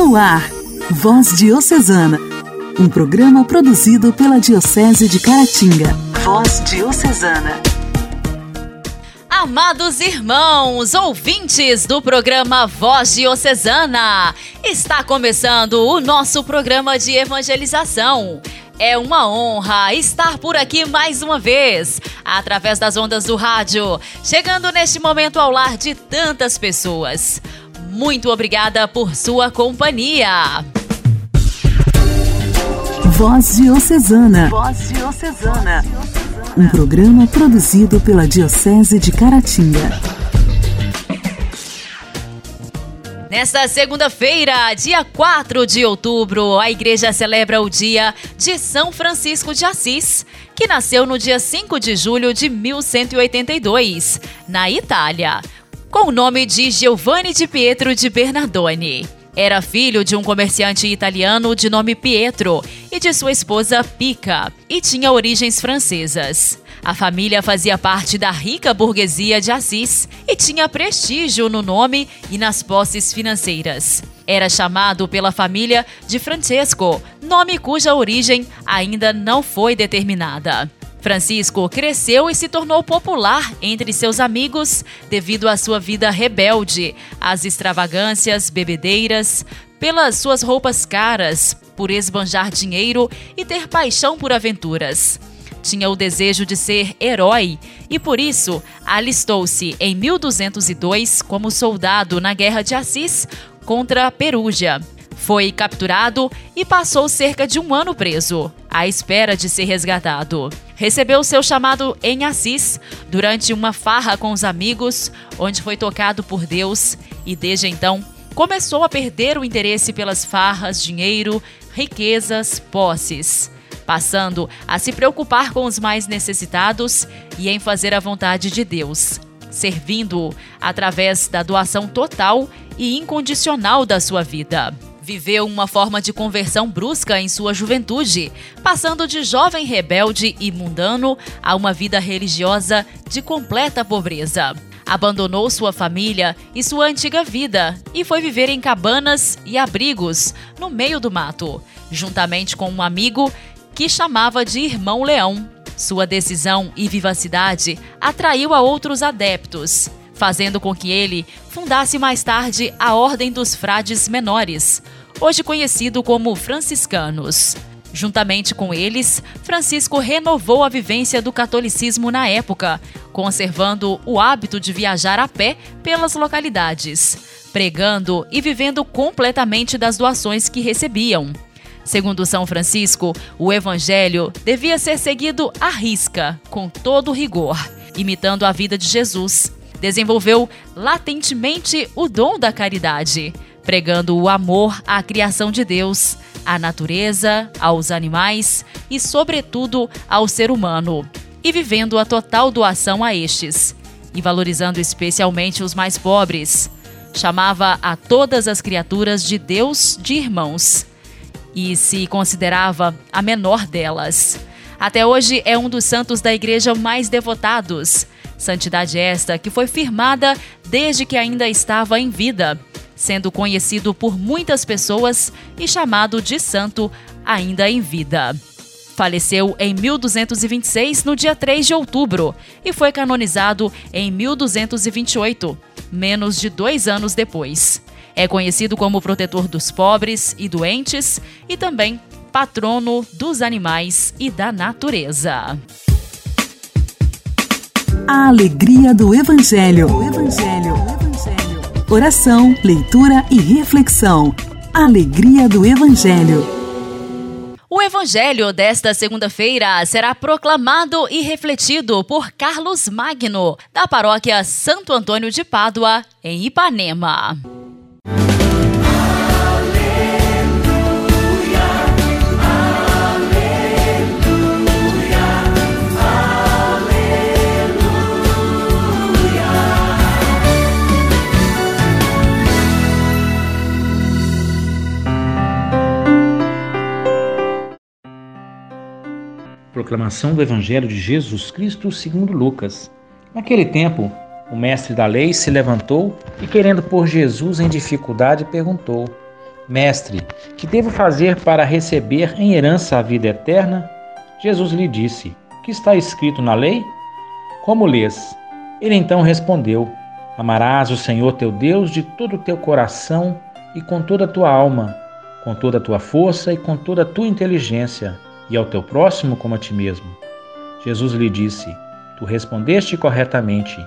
No ar, Voz Diocesana, um programa produzido pela Diocese de Caratinga. Voz Diocesana. Amados irmãos, ouvintes do programa Voz Diocesana, está começando o nosso programa de evangelização. É uma honra estar por aqui mais uma vez, através das ondas do rádio, chegando neste momento ao lar de tantas pessoas. Muito obrigada por sua companhia. Voz Diocesana. Voz Diocesana. Um programa produzido pela Diocese de Caratinga. Nesta segunda-feira, dia 4 de outubro, a igreja celebra o dia de São Francisco de Assis, que nasceu no dia 5 de julho de 1182, na Itália, com o nome de Giovanni di Pietro de Bernardone. Era filho de um comerciante italiano de nome Pietro e de sua esposa Pica, e tinha origens francesas. A família fazia parte da rica burguesia de Assis e tinha prestígio no nome e nas posses financeiras. Era chamado pela família de Francesco, nome cuja origem ainda não foi determinada. Francisco cresceu e se tornou popular entre seus amigos devido à sua vida rebelde, às extravagâncias, bebedeiras, pelas suas roupas caras, por esbanjar dinheiro e ter paixão por aventuras. Tinha o desejo de ser herói e, por isso, alistou-se em 1202 como soldado na Guerra de Assis contra a Perúgia. Foi capturado e passou cerca de um ano preso, à espera de ser resgatado. Recebeu seu chamado em Assis durante uma farra com os amigos, onde foi tocado por Deus e, desde então, começou a perder o interesse pelas farras, dinheiro, riquezas, posses passando a se preocupar com os mais necessitados e em fazer a vontade de Deus, servindo-o através da doação total e incondicional da sua vida. Viveu uma forma de conversão brusca em sua juventude, passando de jovem rebelde e mundano a uma vida religiosa de completa pobreza abandonou sua família e sua antiga vida e foi viver em cabanas e abrigos no meio do mato, juntamente com um amigo que chamava de Irmão Leão. Sua decisão e vivacidade atraiu a outros adeptos, fazendo com que ele fundasse mais tarde a Ordem dos Frades Menores, hoje conhecido como franciscanos. Juntamente com eles, Francisco renovou a vivência do catolicismo na época, conservando o hábito de viajar a pé pelas localidades, pregando e vivendo completamente das doações que recebiam. Segundo São Francisco, o evangelho devia ser seguido à risca, com todo rigor, imitando a vida de Jesus. Desenvolveu latentemente o dom da caridade, pregando o amor à criação de Deus, à natureza, aos animais e, sobretudo, ao ser humano, e vivendo a total doação a estes, e valorizando especialmente os mais pobres. Chamava a todas as criaturas de Deus de irmãos e se considerava a menor delas. Até hoje é um dos santos da igreja mais devotados. Santidade esta que foi firmada desde que ainda estava em vida, sendo conhecido por muitas pessoas e chamado de santo ainda em vida. Faleceu em 1226, no dia 3 de outubro, e foi canonizado em 1228, menos de dois anos depois. É conhecido como protetor dos pobres e doentes e também patrono dos animais e da natureza. A alegria do Evangelho. O Evangelho. Evangelho. Oração, leitura e reflexão. Alegria do Evangelho. O evangelho desta segunda-feira será proclamado e refletido por Carlos Magno, da paróquia Santo Antônio de Pádua, em Ipanema. Proclamação do Evangelho de Jesus Cristo segundo Lucas. Naquele tempo, o mestre da lei se levantou e, querendo pôr Jesus em dificuldade, perguntou: Mestre, que devo fazer para receber em herança a vida eterna? Jesus lhe disse: Que está escrito na lei? Como lês? Ele então respondeu: Amarás o Senhor teu Deus de todo o teu coração e com toda a tua alma, com toda a tua força e com toda a tua inteligência, e ao teu próximo como a ti mesmo. Jesus lhe disse: Tu respondeste corretamente.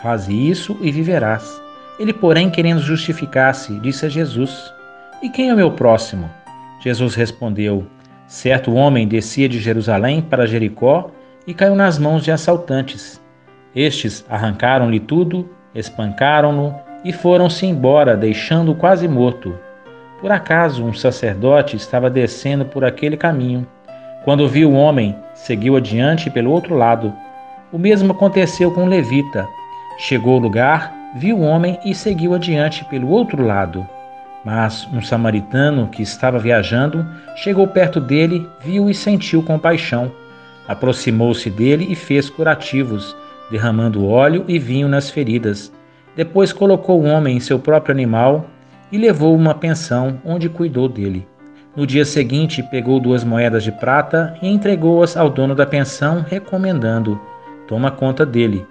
Faze isso e viverás. Ele, porém, querendo justificar-se, disse a Jesus: E quem é o meu próximo? Jesus respondeu: Certo homem descia de Jerusalém para Jericó e caiu nas mãos de assaltantes. Estes arrancaram-lhe tudo, espancaram-no e foram-se embora, deixando-o quase morto. Por acaso um sacerdote estava descendo por aquele caminho. Quando viu o homem, seguiu adiante pelo outro lado. O mesmo aconteceu com o levita. Chegou ao lugar, viu o homem e seguiu adiante pelo outro lado. Mas um samaritano que estava viajando chegou perto dele, viu e sentiu compaixão. Aproximou-se dele e fez curativos, derramando óleo e vinho nas feridas. Depois colocou o homem em seu próprio animal e levou uma pensão, onde cuidou dele. No dia seguinte, pegou duas moedas de prata e entregou-as ao dono da pensão, recomendando: Toma conta dele.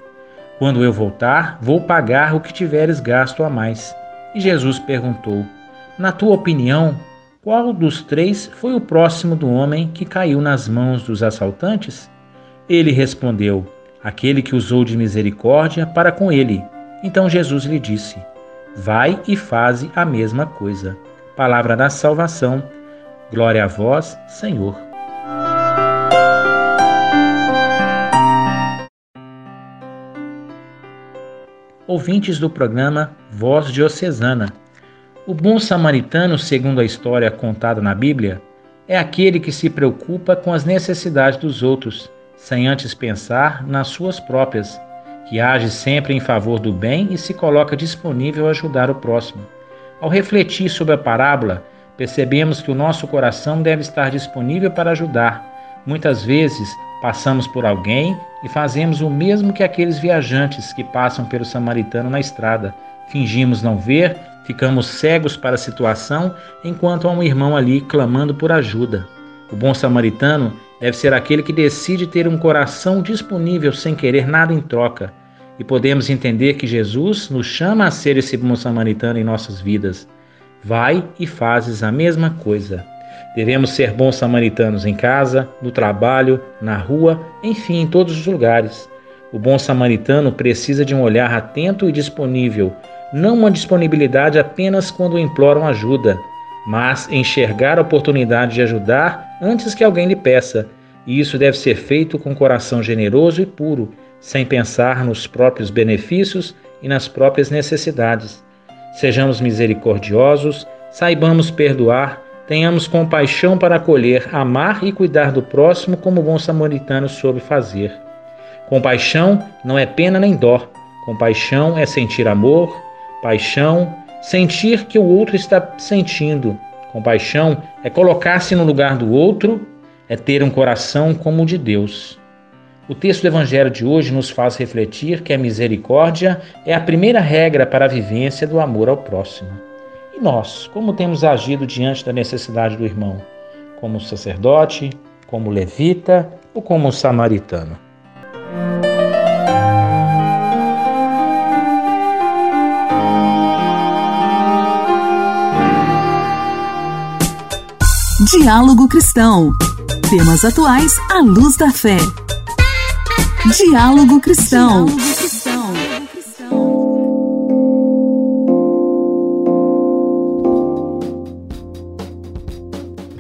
Quando eu voltar, vou pagar o que tiveres gasto a mais. E Jesus perguntou: Na tua opinião, qual dos três foi o próximo do homem que caiu nas mãos dos assaltantes? Ele respondeu: Aquele que usou de misericórdia para com ele. Então Jesus lhe disse: Vai e faze a mesma coisa. Palavra da salvação. Glória a vós, Senhor. Ouvintes do programa Voz Diocesana. O bom samaritano, segundo a história contada na Bíblia, é aquele que se preocupa com as necessidades dos outros, sem antes pensar nas suas próprias que age sempre em favor do bem e se coloca disponível a ajudar o próximo. Ao refletir sobre a parábola, percebemos que o nosso coração deve estar disponível para ajudar. Muitas vezes passamos por alguém e fazemos o mesmo que aqueles viajantes que passam pelo samaritano na estrada. Fingimos não ver, ficamos cegos para a situação enquanto há um irmão ali clamando por ajuda. O bom samaritano deve ser aquele que decide ter um coração disponível sem querer nada em troca e podemos entender que Jesus nos chama a ser esse bom samaritano em nossas vidas. Vai e fazes a mesma coisa. Devemos ser bons samaritanos em casa, no trabalho, na rua, enfim, em todos os lugares. O bom samaritano precisa de um olhar atento e disponível, não uma disponibilidade apenas quando imploram ajuda, mas enxergar a oportunidade de ajudar antes que alguém lhe peça. E isso deve ser feito com coração generoso e puro, sem pensar nos próprios benefícios e nas próprias necessidades. Sejamos misericordiosos, saibamos perdoar, tenhamos compaixão para acolher, amar e cuidar do próximo como o bom samaritano soube fazer. Compaixão não é pena nem dó. Compaixão é sentir amor, paixão, sentir que o outro está sentindo. Compaixão é colocar-se no lugar do outro, é ter um coração como o de Deus. O texto do Evangelho de hoje nos faz refletir que a misericórdia é a primeira regra para a vivência do amor ao próximo. E nós, como temos agido diante da necessidade do irmão? Como sacerdote, como levita ou como samaritano? Diálogo Cristão. Temas atuais à luz da fé. Diálogo Cristão.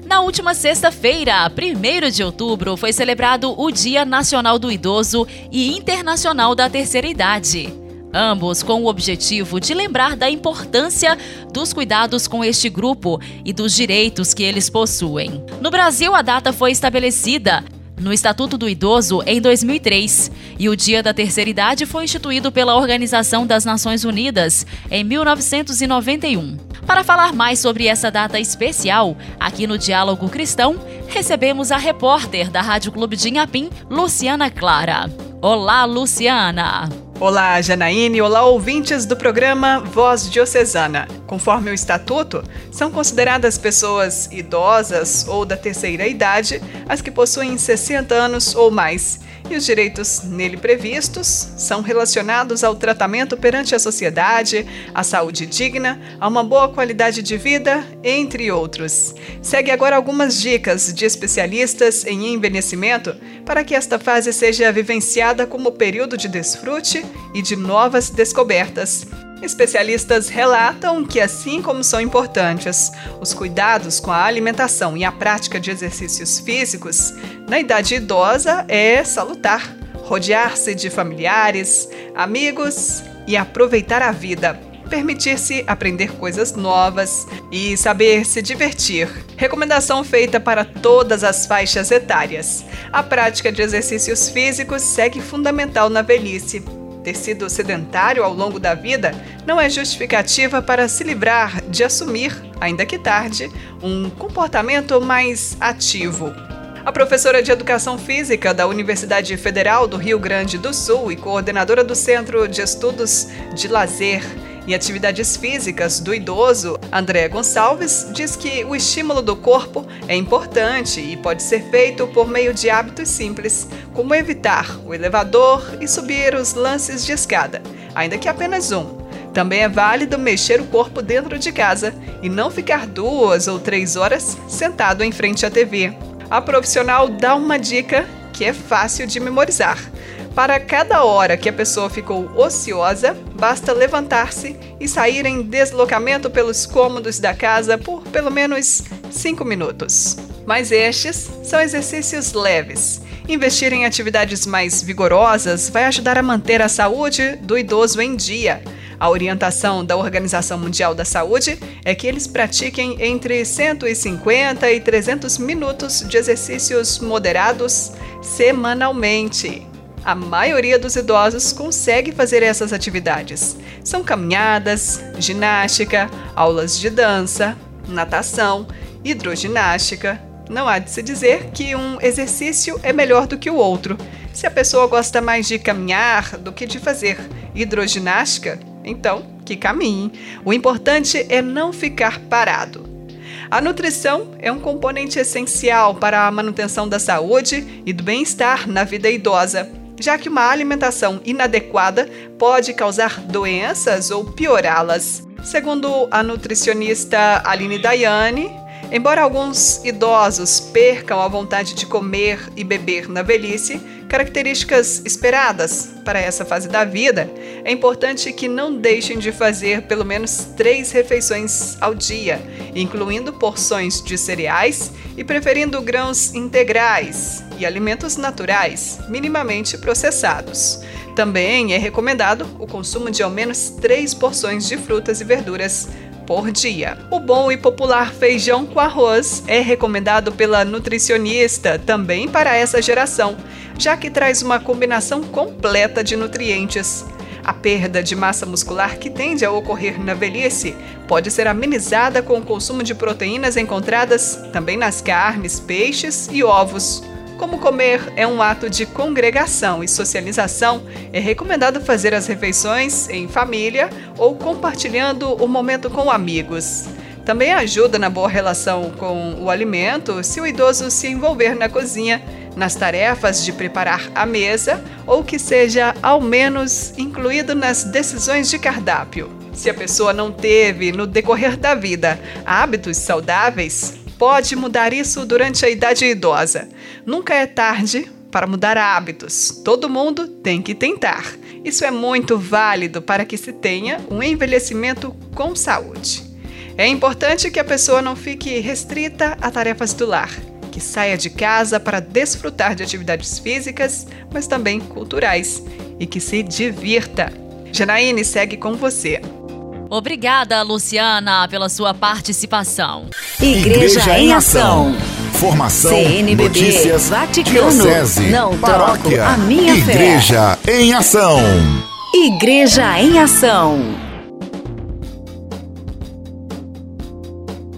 Na última sexta-feira, 1 de outubro, foi celebrado o Dia Nacional do Idoso e Internacional da Terceira Idade. Ambos com o objetivo de lembrar da importância dos cuidados com este grupo e dos direitos que eles possuem. No Brasil, a data foi estabelecida no Estatuto do Idoso em 2003 e o Dia da Terceira Idade foi instituído pela Organização das Nações Unidas em 1991. Para falar mais sobre essa data especial, aqui no Diálogo Cristão, recebemos a repórter da Rádio Clube de Inhapim, Luciana Clara. Olá, Luciana! Olá, Janaíne. Olá, ouvintes do programa Voz Diocesana. Conforme o estatuto, são consideradas pessoas idosas ou da terceira idade as que possuem 60 anos ou mais e os direitos nele previstos são relacionados ao tratamento perante a sociedade, à saúde digna, a uma boa qualidade de vida, entre outros. Segue agora algumas dicas de especialistas em envelhecimento para que esta fase seja vivenciada como período de desfrute e de novas descobertas. Especialistas relatam que, assim como são importantes os cuidados com a alimentação e a prática de exercícios físicos, na idade idosa é salutar rodear-se de familiares, amigos e aproveitar a vida. Permitir-se aprender coisas novas e saber se divertir. Recomendação feita para todas as faixas etárias. A prática de exercícios físicos segue fundamental na velhice ter sido sedentário ao longo da vida não é justificativa para se livrar de assumir, ainda que tarde, um comportamento mais ativo. A professora de Educação Física da Universidade Federal do Rio Grande do Sul e coordenadora do Centro de Estudos de Lazer e atividades físicas do idoso, André Gonçalves, diz que o estímulo do corpo é importante e pode ser feito por meio de hábitos simples, como evitar o elevador e subir os lances de escada, ainda que apenas um. Também é válido mexer o corpo dentro de casa e não ficar duas ou três horas sentado em frente à TV. A profissional dá uma dica que é fácil de memorizar. Para cada hora que a pessoa ficou ociosa, basta levantar-se e sair em deslocamento pelos cômodos da casa por pelo menos 5 minutos. Mas estes são exercícios leves. Investir em atividades mais vigorosas vai ajudar a manter a saúde do idoso em dia. A orientação da Organização Mundial da Saúde é que eles pratiquem entre 150 e 300 minutos de exercícios moderados semanalmente. A maioria dos idosos consegue fazer essas atividades. São caminhadas, ginástica, aulas de dança, natação, hidroginástica. Não há de se dizer que um exercício é melhor do que o outro. Se a pessoa gosta mais de caminhar do que de fazer hidroginástica, então que caminhe. O importante é não ficar parado. A nutrição é um componente essencial para a manutenção da saúde e do bem-estar na vida idosa já que uma alimentação inadequada pode causar doenças ou piorá-las. Segundo a nutricionista Aline Daiane, embora alguns idosos percam a vontade de comer e beber na velhice, características esperadas para essa fase da vida, é importante que não deixem de fazer pelo menos três refeições ao dia, incluindo porções de cereais e preferindo grãos integrais e alimentos naturais, minimamente processados. Também é recomendado o consumo de ao menos três porções de frutas e verduras por dia. O bom e popular feijão com arroz é recomendado pela nutricionista também para essa geração já que traz uma combinação completa de nutrientes. A perda de massa muscular que tende a ocorrer na velhice pode ser amenizada com o consumo de proteínas encontradas também nas carnes, peixes e ovos. Como comer é um ato de congregação e socialização, é recomendado fazer as refeições em família ou compartilhando o momento com amigos. Também ajuda na boa relação com o alimento se o idoso se envolver na cozinha nas tarefas de preparar a mesa ou que seja ao menos incluído nas decisões de cardápio. Se a pessoa não teve no decorrer da vida hábitos saudáveis, pode mudar isso durante a idade idosa. Nunca é tarde para mudar hábitos. Todo mundo tem que tentar. Isso é muito válido para que se tenha um envelhecimento com saúde. É importante que a pessoa não fique restrita a tarefas do lar que saia de casa para desfrutar de atividades físicas, mas também culturais e que se divirta. Janaíne segue com você. Obrigada, Luciana, pela sua participação. Igreja, Igreja em Ação. Formação, CNBB, notícias, Vaticano, diocese, não paróquia, a minha Igreja fé. em Ação. Igreja em Ação.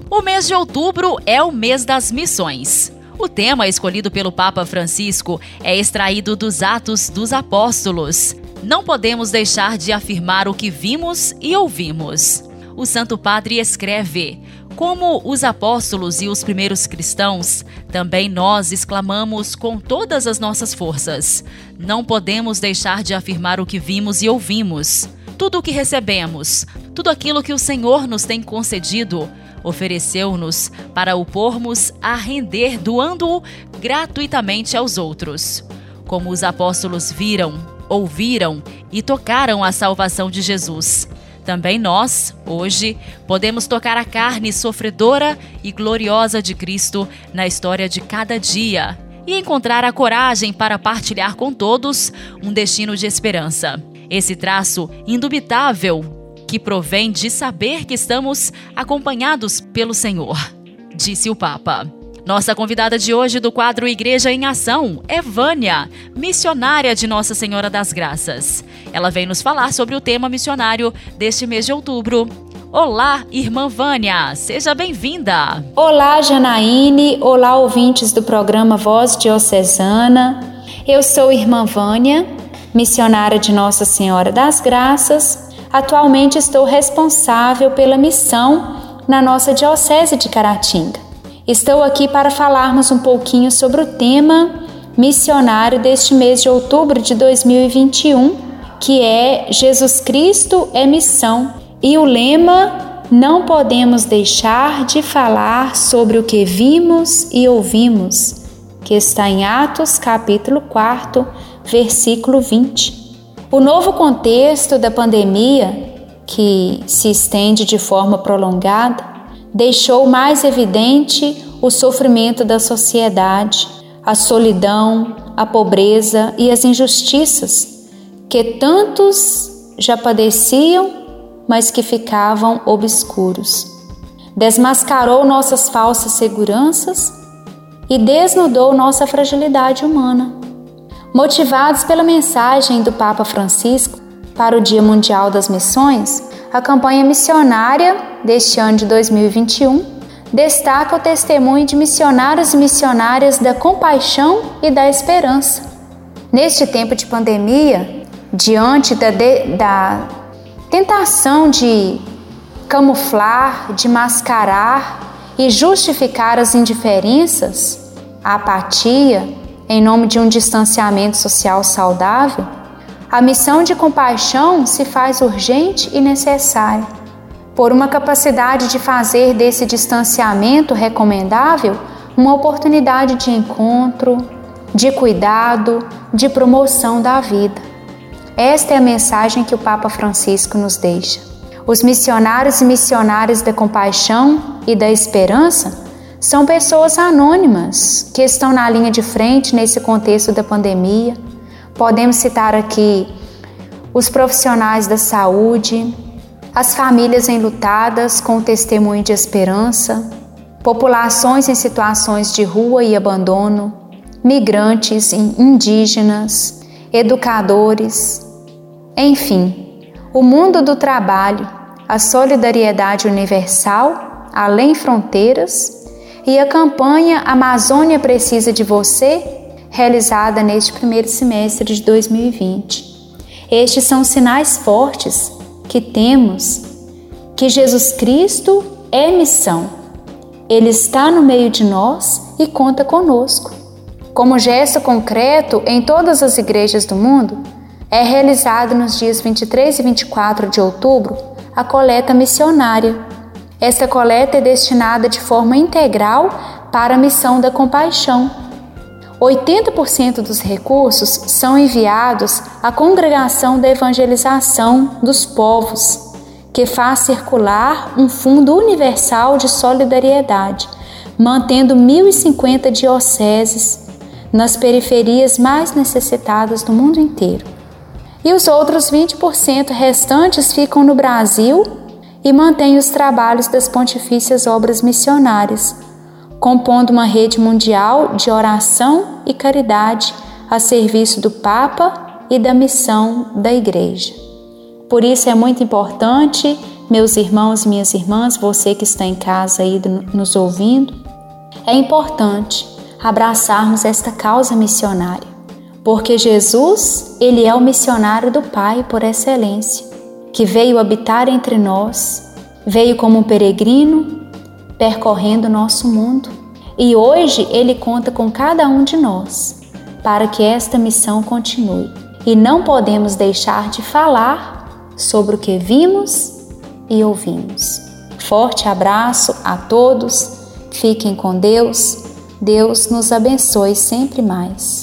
O mês de outubro é o mês das missões. O tema escolhido pelo Papa Francisco é extraído dos Atos dos Apóstolos. Não podemos deixar de afirmar o que vimos e ouvimos. O Santo Padre escreve: como os apóstolos e os primeiros cristãos, também nós exclamamos com todas as nossas forças: não podemos deixar de afirmar o que vimos e ouvimos. Tudo o que recebemos, tudo aquilo que o Senhor nos tem concedido, ofereceu-nos para o pormos a render, doando-o gratuitamente aos outros. Como os apóstolos viram, ouviram e tocaram a salvação de Jesus. Também nós, hoje, podemos tocar a carne sofredora e gloriosa de Cristo na história de cada dia e encontrar a coragem para partilhar com todos um destino de esperança. Esse traço indubitável que provém de saber que estamos acompanhados pelo Senhor, disse o Papa. Nossa convidada de hoje do quadro Igreja em Ação é Vânia, missionária de Nossa Senhora das Graças. Ela vem nos falar sobre o tema missionário deste mês de outubro. Olá, irmã Vânia, seja bem-vinda. Olá, Janaíne, olá, ouvintes do programa Voz Diocesana. Eu sou irmã Vânia, missionária de Nossa Senhora das Graças. Atualmente estou responsável pela missão na nossa Diocese de Caratinga. Estou aqui para falarmos um pouquinho sobre o tema missionário deste mês de outubro de 2021, que é Jesus Cristo é missão. E o lema: não podemos deixar de falar sobre o que vimos e ouvimos, que está em Atos capítulo 4, versículo 20. O novo contexto da pandemia, que se estende de forma prolongada, deixou mais evidente o sofrimento da sociedade, a solidão, a pobreza e as injustiças que tantos já padeciam, mas que ficavam obscuros. Desmascarou nossas falsas seguranças e desnudou nossa fragilidade humana. Motivados pela mensagem do Papa Francisco para o Dia Mundial das Missões, a campanha missionária deste ano de 2021 destaca o testemunho de missionários e missionárias da compaixão e da esperança. Neste tempo de pandemia, diante da, de, da tentação de camuflar, de mascarar e justificar as indiferenças, a apatia, em nome de um distanciamento social saudável, a missão de compaixão se faz urgente e necessária, por uma capacidade de fazer desse distanciamento recomendável uma oportunidade de encontro, de cuidado, de promoção da vida. Esta é a mensagem que o Papa Francisco nos deixa. Os missionários e missionárias da compaixão e da esperança são pessoas anônimas que estão na linha de frente nesse contexto da pandemia Podemos citar aqui os profissionais da saúde, as famílias enlutadas com testemunho de esperança, populações em situações de rua e abandono, migrantes indígenas, educadores, enfim, o mundo do trabalho, a solidariedade universal, além fronteiras, e a campanha Amazônia Precisa de Você realizada neste primeiro semestre de 2020. Estes são sinais fortes que temos que Jesus Cristo é missão. Ele está no meio de nós e conta conosco. Como gesto concreto, em todas as igrejas do mundo, é realizado nos dias 23 e 24 de outubro a coleta missionária. Esta coleta é destinada de forma integral para a missão da compaixão 80% dos recursos são enviados à Congregação da Evangelização dos Povos, que faz circular um fundo universal de solidariedade, mantendo 1.050 dioceses nas periferias mais necessitadas do mundo inteiro. E os outros 20% restantes ficam no Brasil e mantêm os trabalhos das pontifícias obras missionárias compondo uma rede mundial de oração e caridade a serviço do Papa e da missão da Igreja. Por isso é muito importante, meus irmãos minhas irmãs, você que está em casa aí nos ouvindo, é importante abraçarmos esta causa missionária, porque Jesus, ele é o missionário do Pai por excelência, que veio habitar entre nós, veio como um peregrino, percorrendo nosso mundo, e hoje ele conta com cada um de nós para que esta missão continue. E não podemos deixar de falar sobre o que vimos e ouvimos. Forte abraço a todos, fiquem com Deus, Deus nos abençoe sempre mais.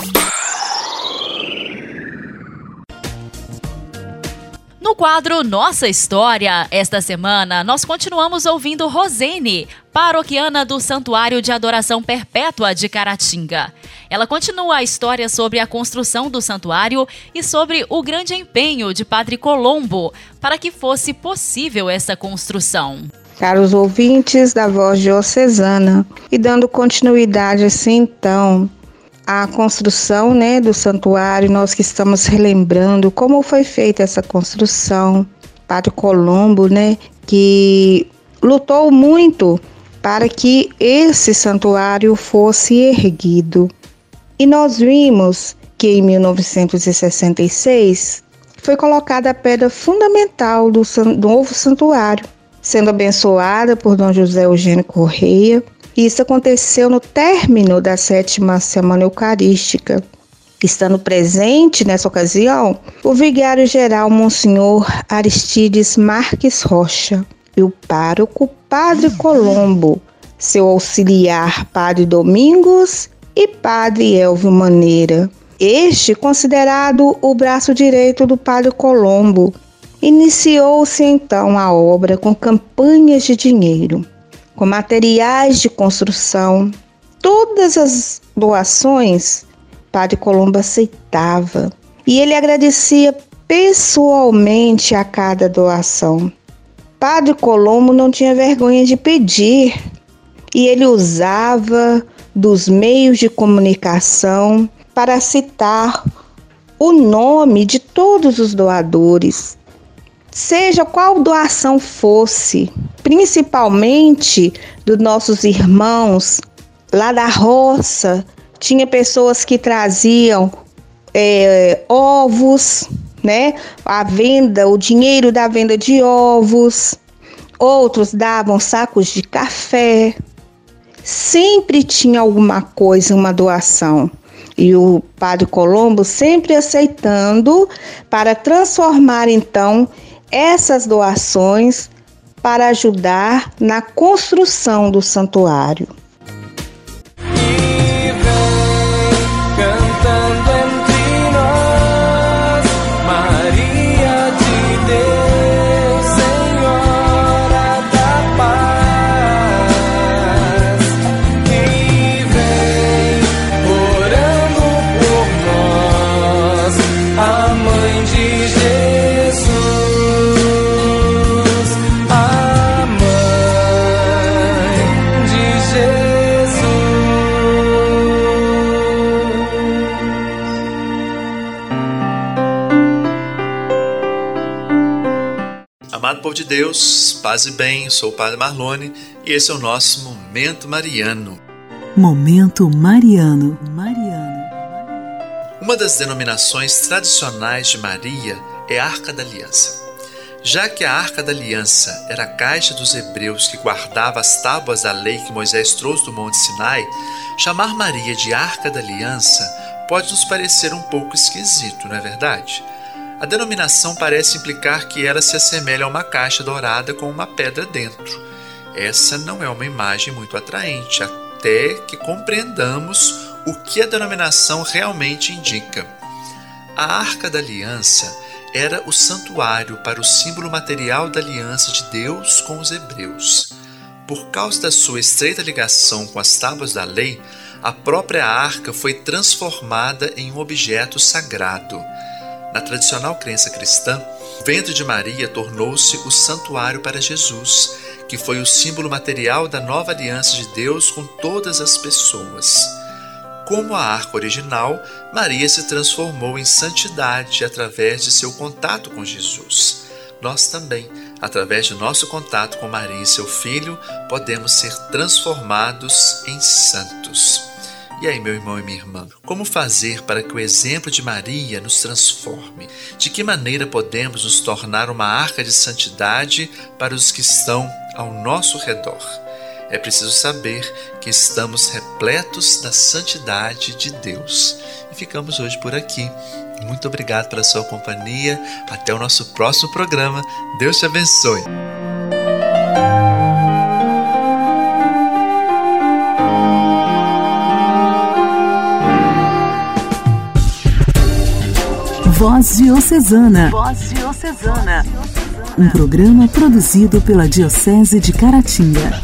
Quadro Nossa História, esta semana, nós continuamos ouvindo Rosene, paroquiana do Santuário de Adoração Perpétua de Caratinga. Ela continua a história sobre a construção do santuário e sobre o grande empenho de Padre Colombo para que fosse possível essa construção. Caros ouvintes da Voz Diocesana, e dando continuidade assim então à construção né, do santuário, nós que estamos relembrando como foi feita essa construção, Padre Colombo, né, que lutou muito para que esse santuário fosse erguido. E nós vimos que em 1966 foi colocada a pedra fundamental do novo santuário, sendo abençoada por Dom José Eugênio Correia. Isso aconteceu no término da sétima semana eucarística. Estando presente nessa ocasião, o vigário-geral Monsenhor Aristides Marques Rocha e o pároco Padre Colombo, seu auxiliar Padre Domingos e Padre Elvio Maneira. Este, considerado o braço direito do Padre Colombo, iniciou-se então a obra com campanhas de dinheiro, com materiais de construção. Todas as doações Padre Colombo aceitava e ele agradecia pessoalmente a cada doação. Padre Colombo não tinha vergonha de pedir e ele usava dos meios de comunicação para citar o nome de todos os doadores, seja qual doação fosse, principalmente dos nossos irmãos lá da roça, tinha pessoas que traziam é, ovos, né? A venda, o dinheiro da venda de ovos. Outros davam sacos de café. Sempre tinha alguma coisa, uma doação. E o Padre Colombo sempre aceitando para transformar então essas doações para ajudar na construção do santuário. Amado povo de Deus, paz e bem, eu sou o Padre Marlone e esse é o nosso Momento Mariano. Momento Mariano. Mariano. Uma das denominações tradicionais de Maria é Arca da Aliança. Já que a Arca da Aliança era a caixa dos hebreus que guardava as tábuas da lei que Moisés trouxe do Monte Sinai, chamar Maria de Arca da Aliança pode nos parecer um pouco esquisito, não é verdade? A denominação parece implicar que ela se assemelha a uma caixa dourada com uma pedra dentro. Essa não é uma imagem muito atraente, até que compreendamos o que a denominação realmente indica. A Arca da Aliança era o santuário para o símbolo material da aliança de Deus com os hebreus. Por causa da sua estreita ligação com as tábuas da lei, a própria arca foi transformada em um objeto sagrado. Na tradicional crença cristã, o ventre de Maria tornou-se o santuário para Jesus, que foi o símbolo material da nova aliança de Deus com todas as pessoas. Como a arca original, Maria se transformou em santidade através de seu contato com Jesus. Nós também, através de nosso contato com Maria e seu filho, podemos ser transformados em santos. E aí, meu irmão e minha irmã, como fazer para que o exemplo de Maria nos transforme? De que maneira podemos nos tornar uma arca de santidade para os que estão ao nosso redor? É preciso saber que estamos repletos da santidade de Deus. E ficamos hoje por aqui. Muito obrigado pela sua companhia. Até o nosso próximo programa. Deus te abençoe. Voz Diocesana. Voz Diocesana. Um programa produzido pela Diocese de Caratinga.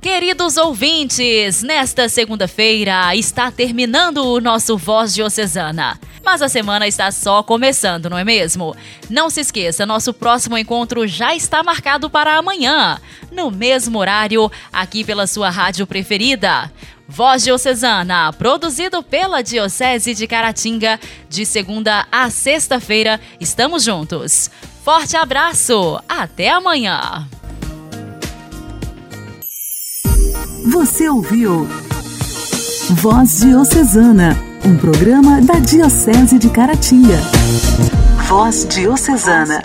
Queridos ouvintes, nesta segunda-feira está terminando o nosso Voz Diocesana. Mas a semana está só começando, não é mesmo? Não se esqueça, nosso próximo encontro já está marcado para amanhã, no mesmo horário, aqui pela sua rádio preferida. Voz Diocesana, produzido pela Diocese de Caratinga, de segunda a sexta-feira. Estamos juntos. Forte abraço, até amanhã. Você ouviu Voz Diocesana, um programa da Diocese de Caratinga. Voz Diocesana.